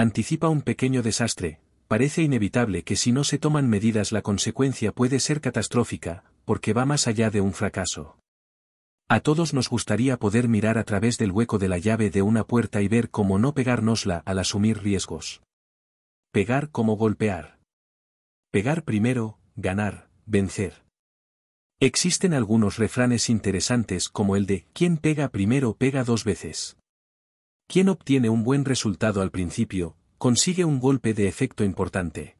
Anticipa un pequeño desastre, parece inevitable que si no se toman medidas la consecuencia puede ser catastrófica, porque va más allá de un fracaso. A todos nos gustaría poder mirar a través del hueco de la llave de una puerta y ver cómo no pegárnosla al asumir riesgos. Pegar como golpear. Pegar primero, ganar, vencer. Existen algunos refranes interesantes como el de ¿quién pega primero pega dos veces? Quien obtiene un buen resultado al principio, consigue un golpe de efecto importante.